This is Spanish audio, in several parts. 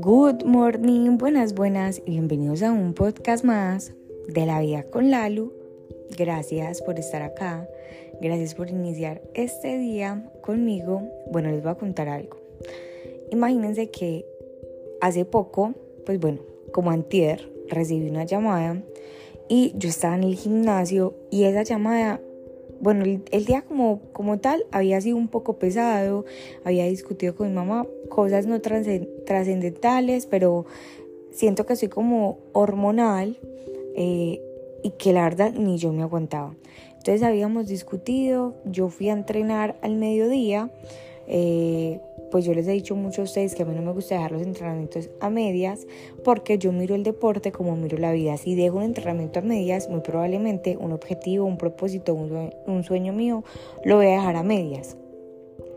Good morning, buenas, buenas y bienvenidos a un podcast más de la vida con Lalu. Gracias por estar acá, gracias por iniciar este día conmigo. Bueno, les voy a contar algo. Imagínense que hace poco, pues bueno, como antier, recibí una llamada y yo estaba en el gimnasio y esa llamada bueno, el, día como, como tal había sido un poco pesado, había discutido con mi mamá cosas no trascendentales, pero siento que soy como hormonal eh, y que la verdad ni yo me aguantaba. Entonces habíamos discutido, yo fui a entrenar al mediodía. Eh, pues yo les he dicho mucho a ustedes que a mí no me gusta dejar los entrenamientos a medias porque yo miro el deporte como miro la vida. Si dejo un entrenamiento a medias, muy probablemente un objetivo, un propósito, un sueño mío, lo voy a dejar a medias.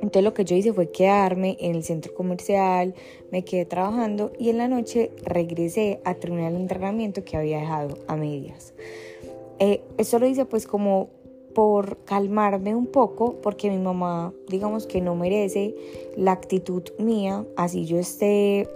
Entonces lo que yo hice fue quedarme en el centro comercial, me quedé trabajando y en la noche regresé a terminar el entrenamiento que había dejado a medias. Eh, eso lo hice pues como por calmarme un poco, porque mi mamá, digamos que no merece la actitud mía, así yo esté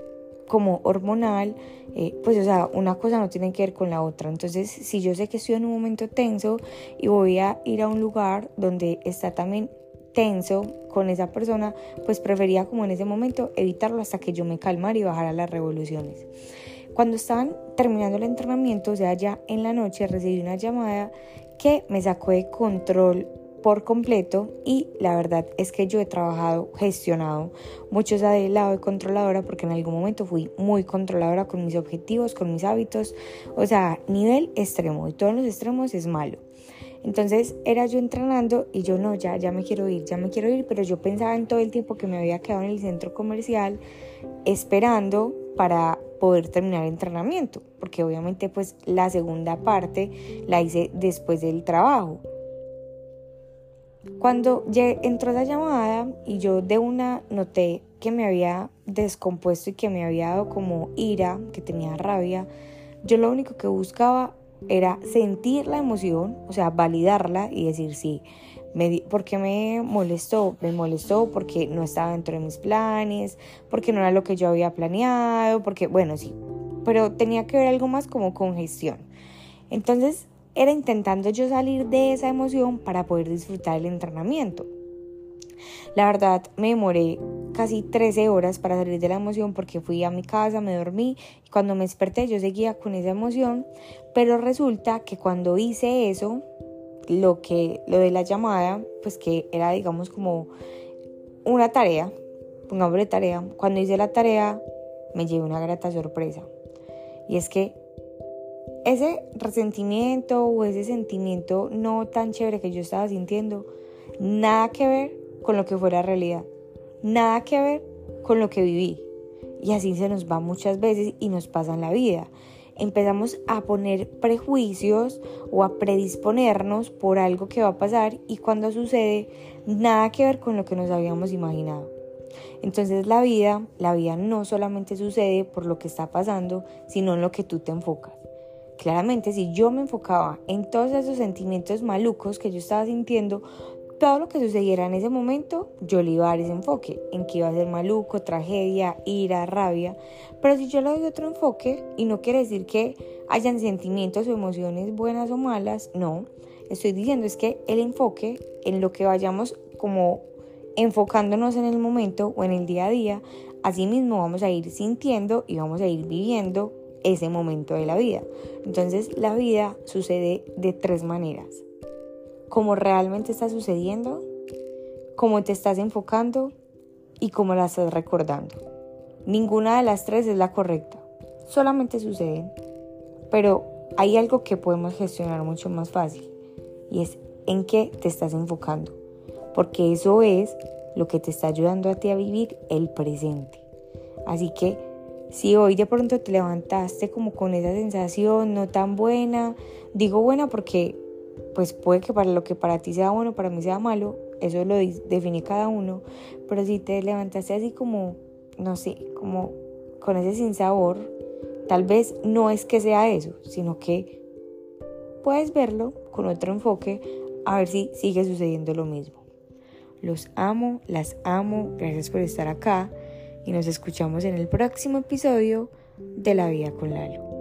como hormonal, eh, pues o sea, una cosa no tiene que ver con la otra. Entonces, si yo sé que estoy en un momento tenso y voy a ir a un lugar donde está también tenso con esa persona, pues prefería como en ese momento evitarlo hasta que yo me calmara y bajara las revoluciones. Cuando estaban terminando el entrenamiento, o sea, ya en la noche recibí una llamada que me sacó de control por completo y la verdad es que yo he trabajado, gestionado mucho ese lado de controladora porque en algún momento fui muy controladora con mis objetivos, con mis hábitos, o sea, nivel extremo y todos los extremos es malo. Entonces era yo entrenando y yo no, ya, ya me quiero ir, ya me quiero ir, pero yo pensaba en todo el tiempo que me había quedado en el centro comercial esperando para poder terminar el entrenamiento, porque obviamente pues la segunda parte la hice después del trabajo. Cuando entró esa llamada y yo de una noté que me había descompuesto y que me había dado como ira, que tenía rabia, yo lo único que buscaba era sentir la emoción, o sea, validarla y decir sí. Me, ¿Por qué me molestó? Me molestó porque no estaba dentro de mis planes, porque no era lo que yo había planeado, porque, bueno, sí, pero tenía que ver algo más como con gestión. Entonces, era intentando yo salir de esa emoción para poder disfrutar el entrenamiento. La verdad, me demoré casi 13 horas para salir de la emoción porque fui a mi casa, me dormí y cuando me desperté yo seguía con esa emoción, pero resulta que cuando hice eso, lo que lo de la llamada, pues que era digamos como una tarea, de tarea, cuando hice la tarea me llevé una grata sorpresa. Y es que ese resentimiento o ese sentimiento no tan chévere que yo estaba sintiendo, nada que ver con lo que fue la realidad nada que ver con lo que viví. Y así se nos va muchas veces y nos pasa en la vida. Empezamos a poner prejuicios o a predisponernos por algo que va a pasar y cuando sucede, nada que ver con lo que nos habíamos imaginado. Entonces la vida, la vida no solamente sucede por lo que está pasando, sino en lo que tú te enfocas. Claramente, si yo me enfocaba en todos esos sentimientos malucos que yo estaba sintiendo, todo lo que sucediera en ese momento, yo le iba a dar ese enfoque, en que iba a ser maluco, tragedia, ira, rabia. Pero si yo le doy otro enfoque, y no quiere decir que hayan sentimientos o emociones buenas o malas, no. Estoy diciendo es que el enfoque en lo que vayamos como enfocándonos en el momento o en el día a día, así mismo vamos a ir sintiendo y vamos a ir viviendo ese momento de la vida. Entonces la vida sucede de tres maneras cómo realmente está sucediendo, cómo te estás enfocando y cómo la estás recordando. Ninguna de las tres es la correcta, solamente suceden. Pero hay algo que podemos gestionar mucho más fácil y es en qué te estás enfocando, porque eso es lo que te está ayudando a ti a vivir el presente. Así que si hoy de pronto te levantaste como con esa sensación no tan buena, digo buena porque pues puede que para lo que para ti sea bueno, para mí sea malo, eso lo define cada uno, pero si te levantaste así como, no sé, como con ese sinsabor, tal vez no es que sea eso, sino que puedes verlo con otro enfoque a ver si sigue sucediendo lo mismo. Los amo, las amo, gracias por estar acá y nos escuchamos en el próximo episodio de La Vida con Lalo.